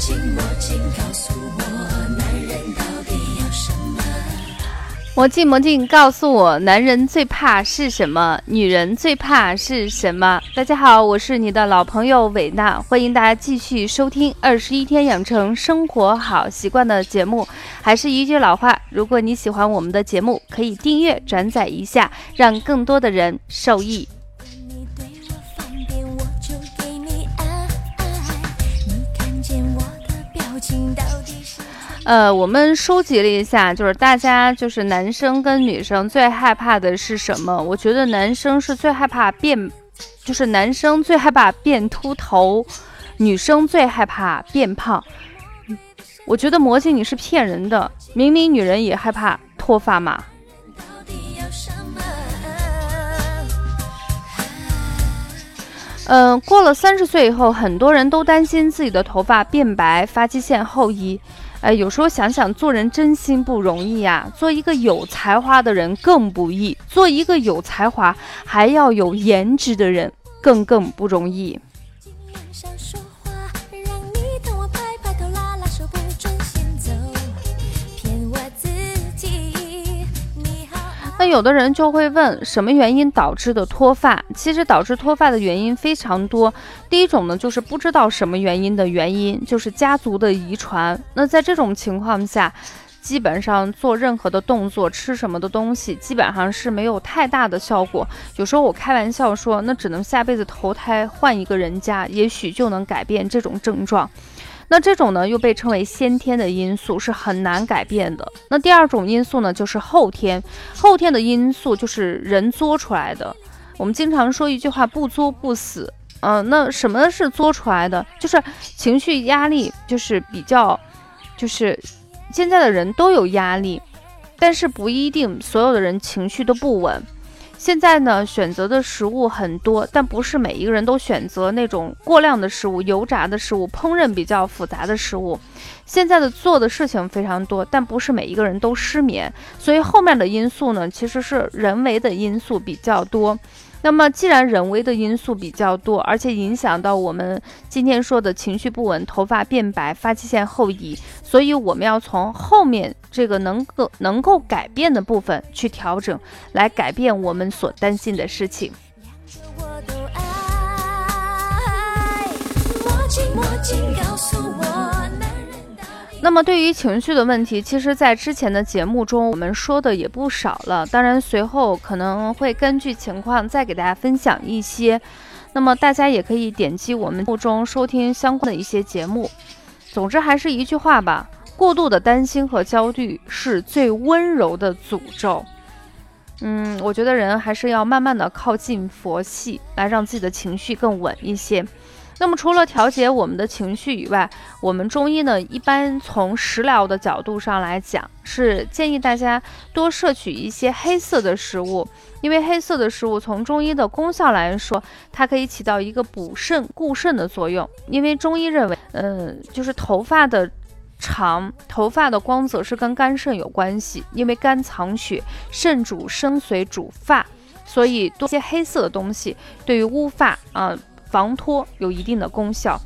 魔镜魔镜，告诉我，男人最怕是什么？女人最怕是什么？大家好，我是你的老朋友伟娜，欢迎大家继续收听《二十一天养成生活好习惯》的节目。还是一句老话，如果你喜欢我们的节目，可以订阅、转载一下，让更多的人受益。呃，我们收集了一下，就是大家就是男生跟女生最害怕的是什么？我觉得男生是最害怕变，就是男生最害怕变秃头，女生最害怕变胖。我觉得魔镜你是骗人的，明明女人也害怕脱发嘛。嗯，过了三十岁以后，很多人都担心自己的头发变白，发际线后移。哎，有时候想想，做人真心不容易呀。做一个有才华的人更不易，做一个有才华还要有颜值的人更更不容易。有的人就会问，什么原因导致的脱发？其实导致脱发的原因非常多。第一种呢，就是不知道什么原因的原因，就是家族的遗传。那在这种情况下，基本上做任何的动作、吃什么的东西，基本上是没有太大的效果。有时候我开玩笑说，那只能下辈子投胎换一个人家，也许就能改变这种症状。那这种呢，又被称为先天的因素，是很难改变的。那第二种因素呢，就是后天，后天的因素就是人作出来的。我们经常说一句话，不作不死。嗯，那什么是作出来的？就是情绪压力，就是比较，就是现在的人都有压力，但是不一定所有的人情绪都不稳。现在呢，选择的食物很多，但不是每一个人都选择那种过量的食物、油炸的食物、烹饪比较复杂的食物。现在的做的事情非常多，但不是每一个人都失眠。所以后面的因素呢，其实是人为的因素比较多。那么，既然人为的因素比较多，而且影响到我们今天说的情绪不稳、头发变白、发际线后移，所以我们要从后面这个能够能够改变的部分去调整，来改变我们所担心的事情。那么对于情绪的问题，其实，在之前的节目中我们说的也不少了。当然，随后可能会根据情况再给大家分享一些。那么大家也可以点击我们目中收听相关的一些节目。总之，还是一句话吧：过度的担心和焦虑是最温柔的诅咒。嗯，我觉得人还是要慢慢的靠近佛系，来让自己的情绪更稳一些。那么除了调节我们的情绪以外，我们中医呢，一般从食疗的角度上来讲，是建议大家多摄取一些黑色的食物，因为黑色的食物从中医的功效来说，它可以起到一个补肾固肾的作用。因为中医认为，嗯，就是头发的长，头发的光泽是跟肝肾有关系，因为肝藏血，肾主生髓主发，所以多些黑色的东西对于乌发啊。防脱有一定的功效。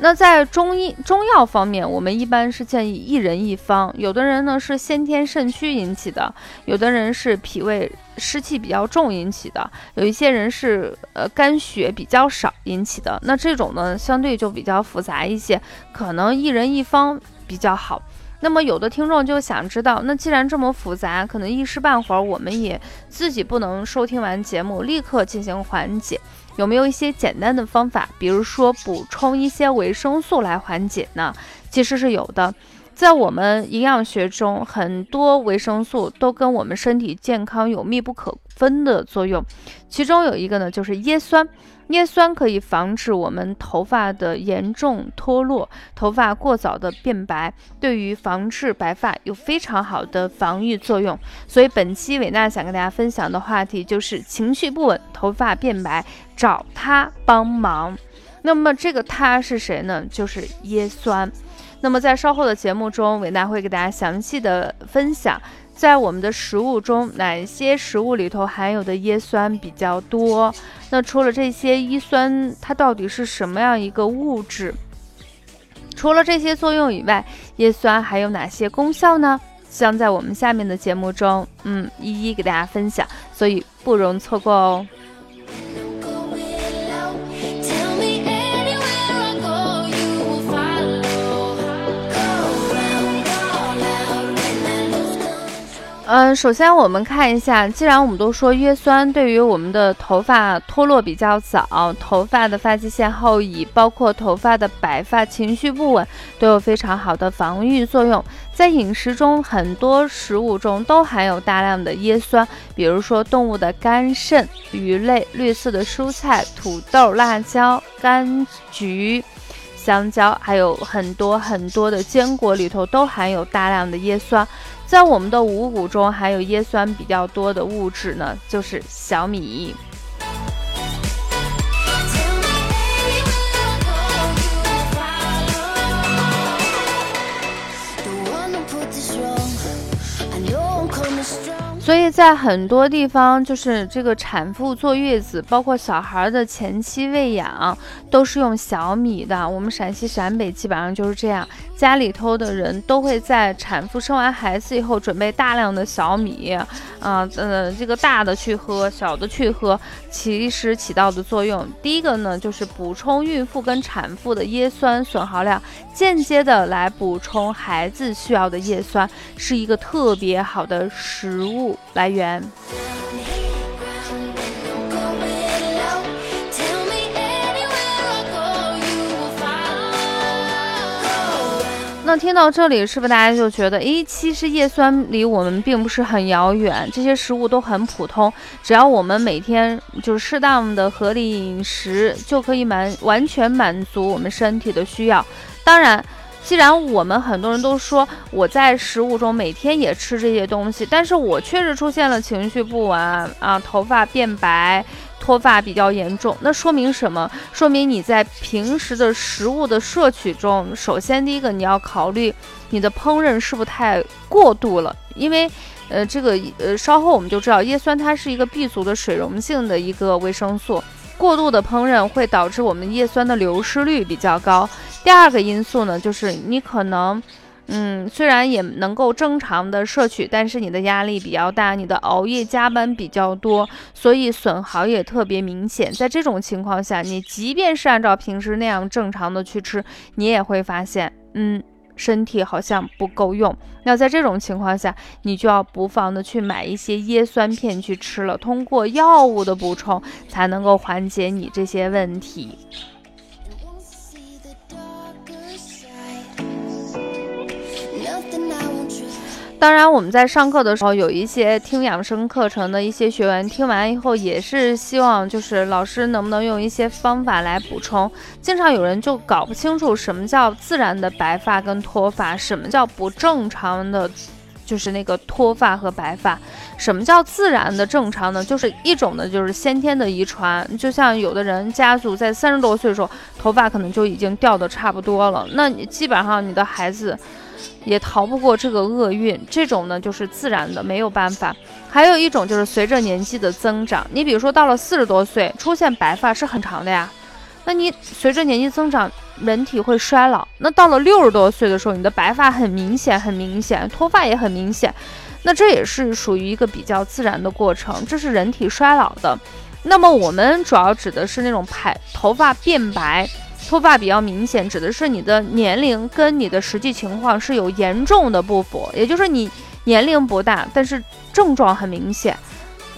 那在中医中药方面，我们一般是建议一人一方。有的人呢是先天肾虚引起的，有的人是脾胃湿气比较重引起的，有一些人是呃肝血比较少引起的。那这种呢相对就比较复杂一些，可能一人一方比较好。那么有的听众就想知道，那既然这么复杂，可能一时半会儿我们也自己不能收听完节目立刻进行缓解，有没有一些简单的方法，比如说补充一些维生素来缓解呢？其实是有的，在我们营养学中，很多维生素都跟我们身体健康有密不可分的作用，其中有一个呢就是叶酸。叶酸可以防止我们头发的严重脱落，头发过早的变白，对于防治白发有非常好的防御作用。所以本期伟娜想跟大家分享的话题就是情绪不稳，头发变白，找他帮忙。那么这个他是谁呢？就是叶酸。那么在稍后的节目中，伟娜会给大家详细的分享。在我们的食物中，哪些食物里头含有的叶酸比较多？那除了这些叶酸，它到底是什么样一个物质？除了这些作用以外，叶酸还有哪些功效呢？将在我们下面的节目中，嗯，一一给大家分享，所以不容错过哦。嗯，首先我们看一下，既然我们都说叶酸对于我们的头发脱落比较早、头发的发际线后移，包括头发的白发、情绪不稳，都有非常好的防御作用。在饮食中，很多食物中都含有大量的叶酸，比如说动物的肝肾、鱼类、绿色的蔬菜、土豆、辣椒、柑橘。香蕉还有很多很多的坚果里头都含有大量的叶酸，在我们的五谷中含有叶酸比较多的物质呢，就是小米。所以在很多地方，就是这个产妇坐月子，包括小孩的前期喂养，都是用小米的。我们陕西陕北基本上就是这样。家里头的人都会在产妇生完孩子以后准备大量的小米，啊，呃，这个大的去喝，小的去喝，其实起到的作用，第一个呢就是补充孕妇跟产妇的叶酸损耗量，间接的来补充孩子需要的叶酸，是一个特别好的食物来源。那听到这里，是不是大家就觉得，诶，其实叶酸离我们并不是很遥远，这些食物都很普通，只要我们每天就是适当的合理饮食，就可以满完全满足我们身体的需要。当然，既然我们很多人都说我在食物中每天也吃这些东西，但是我确实出现了情绪不稳啊，头发变白。脱发比较严重，那说明什么？说明你在平时的食物的摄取中，首先第一个你要考虑你的烹饪是不是太过度了，因为，呃，这个呃稍后我们就知道叶酸它是一个 B 族的水溶性的一个维生素，过度的烹饪会导致我们叶酸的流失率比较高。第二个因素呢，就是你可能。嗯，虽然也能够正常的摄取，但是你的压力比较大，你的熬夜加班比较多，所以损耗也特别明显。在这种情况下，你即便是按照平时那样正常的去吃，你也会发现，嗯，身体好像不够用。那在这种情况下，你就要不妨的去买一些叶酸片去吃了，通过药物的补充，才能够缓解你这些问题。当然，我们在上课的时候，有一些听养生课程的一些学员，听完以后也是希望，就是老师能不能用一些方法来补充。经常有人就搞不清楚什么叫自然的白发跟脱发，什么叫不正常的，就是那个脱发和白发。什么叫自然的正常呢？就是一种呢，就是先天的遗传，就像有的人家族在三十多岁的时候，头发可能就已经掉的差不多了，那你基本上你的孩子。也逃不过这个厄运，这种呢就是自然的，没有办法。还有一种就是随着年纪的增长，你比如说到了四十多岁出现白发是很长的呀，那你随着年纪增长，人体会衰老。那到了六十多岁的时候，你的白发很明显，很明显，脱发也很明显，那这也是属于一个比较自然的过程，这是人体衰老的。那么我们主要指的是那种排头发变白。脱发比较明显，指的是你的年龄跟你的实际情况是有严重的不符，也就是你年龄不大，但是症状很明显。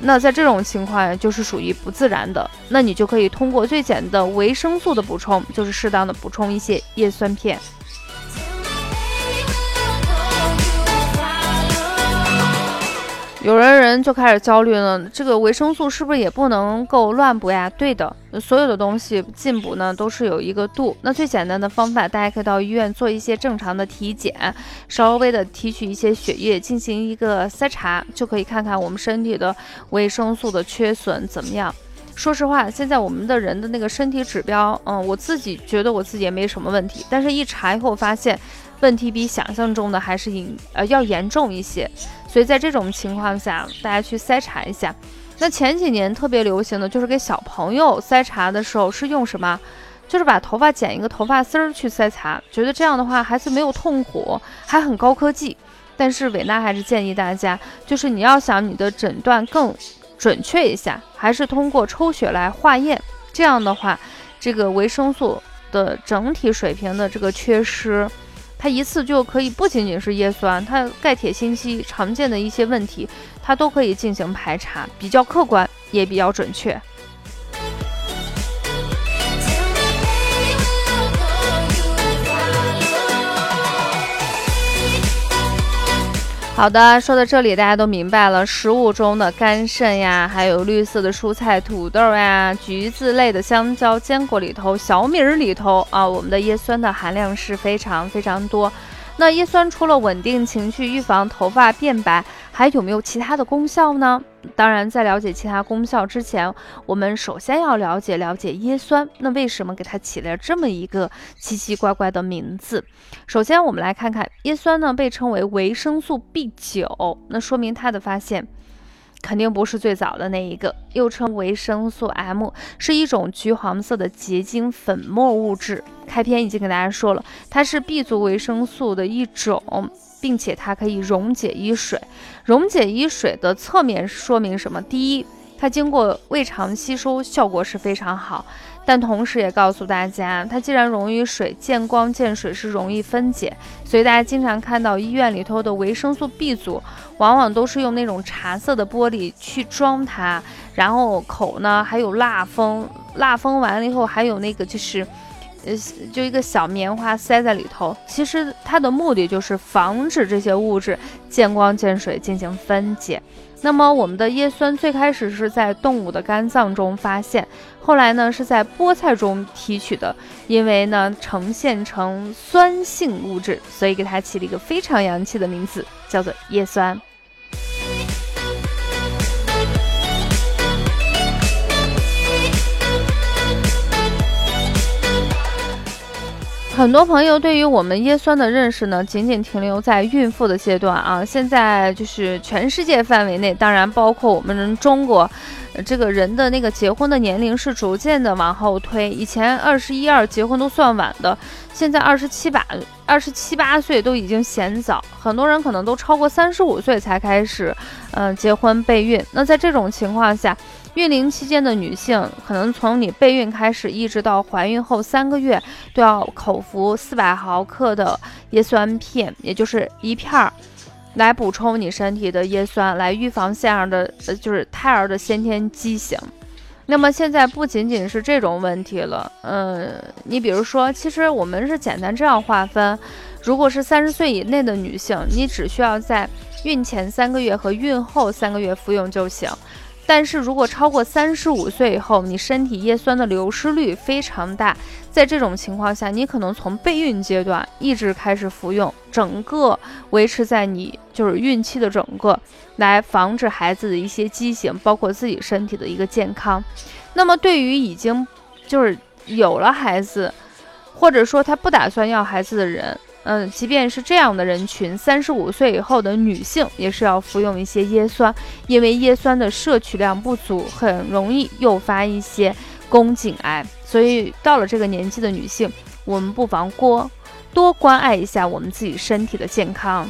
那在这种情况就是属于不自然的，那你就可以通过最简单的维生素的补充，就是适当的补充一些叶酸片。有的人就开始焦虑了，这个维生素是不是也不能够乱补呀？对的，所有的东西进补呢都是有一个度。那最简单的方法，大家可以到医院做一些正常的体检，稍微的提取一些血液进行一个筛查，就可以看看我们身体的维生素的缺损怎么样。说实话，现在我们的人的那个身体指标，嗯，我自己觉得我自己也没什么问题，但是一查以后发现。问题比想象中的还是严呃要严重一些，所以在这种情况下，大家去筛查一下。那前几年特别流行的就是给小朋友筛查的时候是用什么？就是把头发剪一个头发丝儿去筛查，觉得这样的话孩子没有痛苦，还很高科技。但是伟娜还是建议大家，就是你要想你的诊断更准确一下，还是通过抽血来化验。这样的话，这个维生素的整体水平的这个缺失，它一次就可以不仅仅是叶酸，它钙、铁、锌、硒常见的一些问题，它都可以进行排查，比较客观，也比较准确。好的，说到这里，大家都明白了。食物中的肝肾呀，还有绿色的蔬菜、土豆呀、橘子类的香蕉、坚果里头、小米儿里头啊，我们的叶酸的含量是非常非常多。那叶酸除了稳定情绪、预防头发变白，还有没有其他的功效呢？当然，在了解其他功效之前，我们首先要了解了解叶酸。那为什么给它起了这么一个奇奇怪怪的名字？首先，我们来看看叶酸呢，被称为维生素 B 九，那说明它的发现。肯定不是最早的那一个，又称维生素 M，是一种橘黄色的结晶粉末物质。开篇已经给大家说了，它是 B 族维生素的一种，并且它可以溶解于水。溶解于水的侧面说明什么？第一，它经过胃肠吸收，效果是非常好。但同时也告诉大家，它既然溶于水，见光见水是容易分解，所以大家经常看到医院里头的维生素 B 组，往往都是用那种茶色的玻璃去装它，然后口呢还有蜡封，蜡封完了以后还有那个就是，呃，就一个小棉花塞在里头，其实它的目的就是防止这些物质见光见水进行分解。那么我们的叶酸最开始是在动物的肝脏中发现，后来呢是在菠菜中提取的，因为呢呈现成酸性物质，所以给它起了一个非常洋气的名字，叫做叶酸。很多朋友对于我们叶酸的认识呢，仅仅停留在孕妇的阶段啊。现在就是全世界范围内，当然包括我们中国，这个人的那个结婚的年龄是逐渐的往后推。以前二十一二结婚都算晚的，现在二十七八、二十七八岁都已经嫌早。很多人可能都超过三十五岁才开始，嗯，结婚备孕。那在这种情况下，孕龄期间的女性，可能从你备孕开始，一直到怀孕后三个月，都要口服四百毫克的叶酸片，也就是一片儿，来补充你身体的叶酸，来预防这样的呃，就是胎儿的先天畸形。那么现在不仅仅是这种问题了，嗯，你比如说，其实我们是简单这样划分：如果是三十岁以内的女性，你只需要在孕前三个月和孕后三个月服用就行。但是如果超过三十五岁以后，你身体叶酸的流失率非常大，在这种情况下，你可能从备孕阶段一直开始服用，整个维持在你就是孕期的整个，来防止孩子的一些畸形，包括自己身体的一个健康。那么对于已经就是有了孩子，或者说他不打算要孩子的人。嗯，即便是这样的人群，三十五岁以后的女性也是要服用一些叶酸，因为叶酸的摄取量不足，很容易诱发一些宫颈癌。所以到了这个年纪的女性，我们不妨多多关爱一下我们自己身体的健康。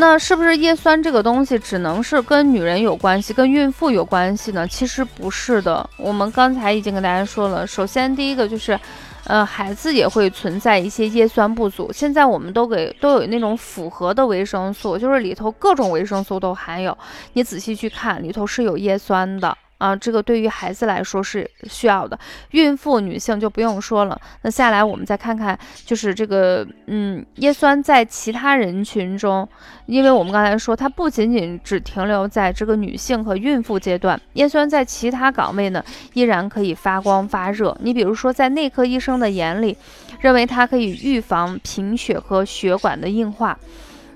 那是不是叶酸这个东西只能是跟女人有关系，跟孕妇有关系呢？其实不是的。我们刚才已经跟大家说了，首先第一个就是，呃，孩子也会存在一些叶酸不足。现在我们都给都有那种复合的维生素，就是里头各种维生素都含有。你仔细去看，里头是有叶酸的。啊，这个对于孩子来说是需要的，孕妇女性就不用说了。那下来我们再看看，就是这个，嗯，叶酸在其他人群中，因为我们刚才说它不仅仅只停留在这个女性和孕妇阶段，叶酸在其他岗位呢依然可以发光发热。你比如说，在内科医生的眼里，认为它可以预防贫血和血管的硬化。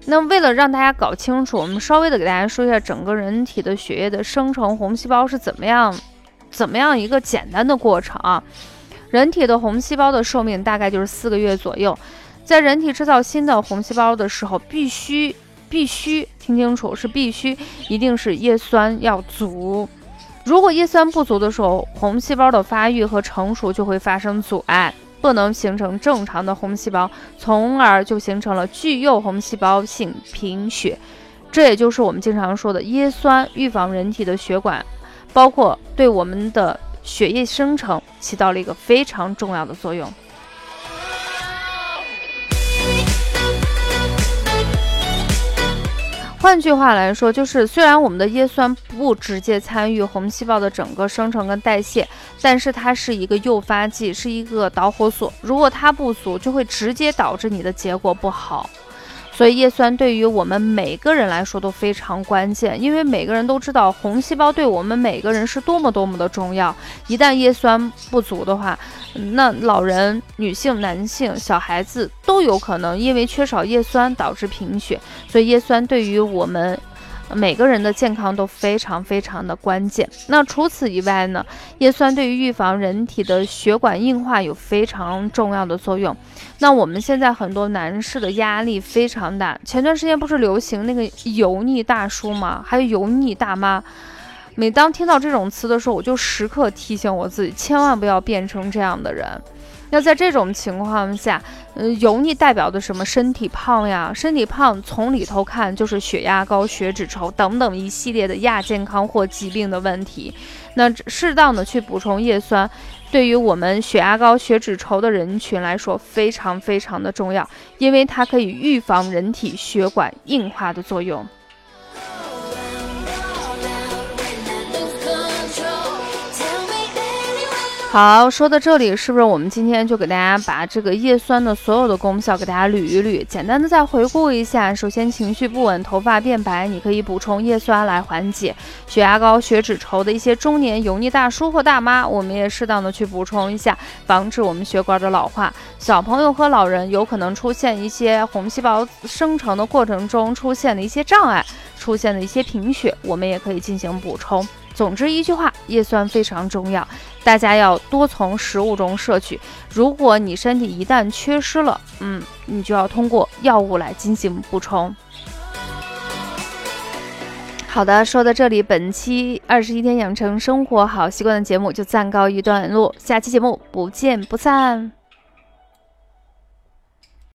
那为了让大家搞清楚，我们稍微的给大家说一下整个人体的血液的生成红细胞是怎么样，怎么样一个简单的过程啊。人体的红细胞的寿命大概就是四个月左右。在人体制造新的红细胞的时候，必须必须听清楚，是必须，一定是叶酸要足。如果叶酸不足的时候，红细胞的发育和成熟就会发生阻碍，不能形成正常的红细胞，从而就形成了巨幼红细胞性贫血。这也就是我们经常说的叶酸预防人体的血管，包括对我们的血液生成起到了一个非常重要的作用。换句话来说，就是虽然我们的叶酸不直接参与红细胞的整个生成跟代谢，但是它是一个诱发剂，是一个导火索。如果它不足，就会直接导致你的结果不好。所以叶酸对于我们每个人来说都非常关键，因为每个人都知道红细胞对我们每个人是多么多么的重要。一旦叶酸不足的话，那老人、女性、男性、小孩子都有可能因为缺少叶酸导致贫血。所以叶酸对于我们。每个人的健康都非常非常的关键。那除此以外呢？叶酸对于预防人体的血管硬化有非常重要的作用。那我们现在很多男士的压力非常大。前段时间不是流行那个油腻大叔吗？还有油腻大妈。每当听到这种词的时候，我就时刻提醒我自己，千万不要变成这样的人。那在这种情况下，嗯，油腻代表的什么？身体胖呀，身体胖从里头看就是血压高、血脂稠等等一系列的亚健康或疾病的问题。那适当的去补充叶酸，对于我们血压高、血脂稠的人群来说非常非常的重要，因为它可以预防人体血管硬化的作用。好，说到这里，是不是我们今天就给大家把这个叶酸的所有的功效给大家捋一捋？简单的再回顾一下。首先，情绪不稳、头发变白，你可以补充叶酸来缓解；血压高、血脂稠的一些中年油腻大叔或大妈，我们也适当的去补充一下，防止我们血管的老化。小朋友和老人有可能出现一些红细胞生成的过程中出现的一些障碍，出现的一些贫血，我们也可以进行补充。总之一句话，叶酸非常重要，大家要多从食物中摄取。如果你身体一旦缺失了，嗯，你就要通过药物来进行补充。好的，说到这里，本期二十一天养成生活好习惯的节目就暂告一段落，下期节目不见不散。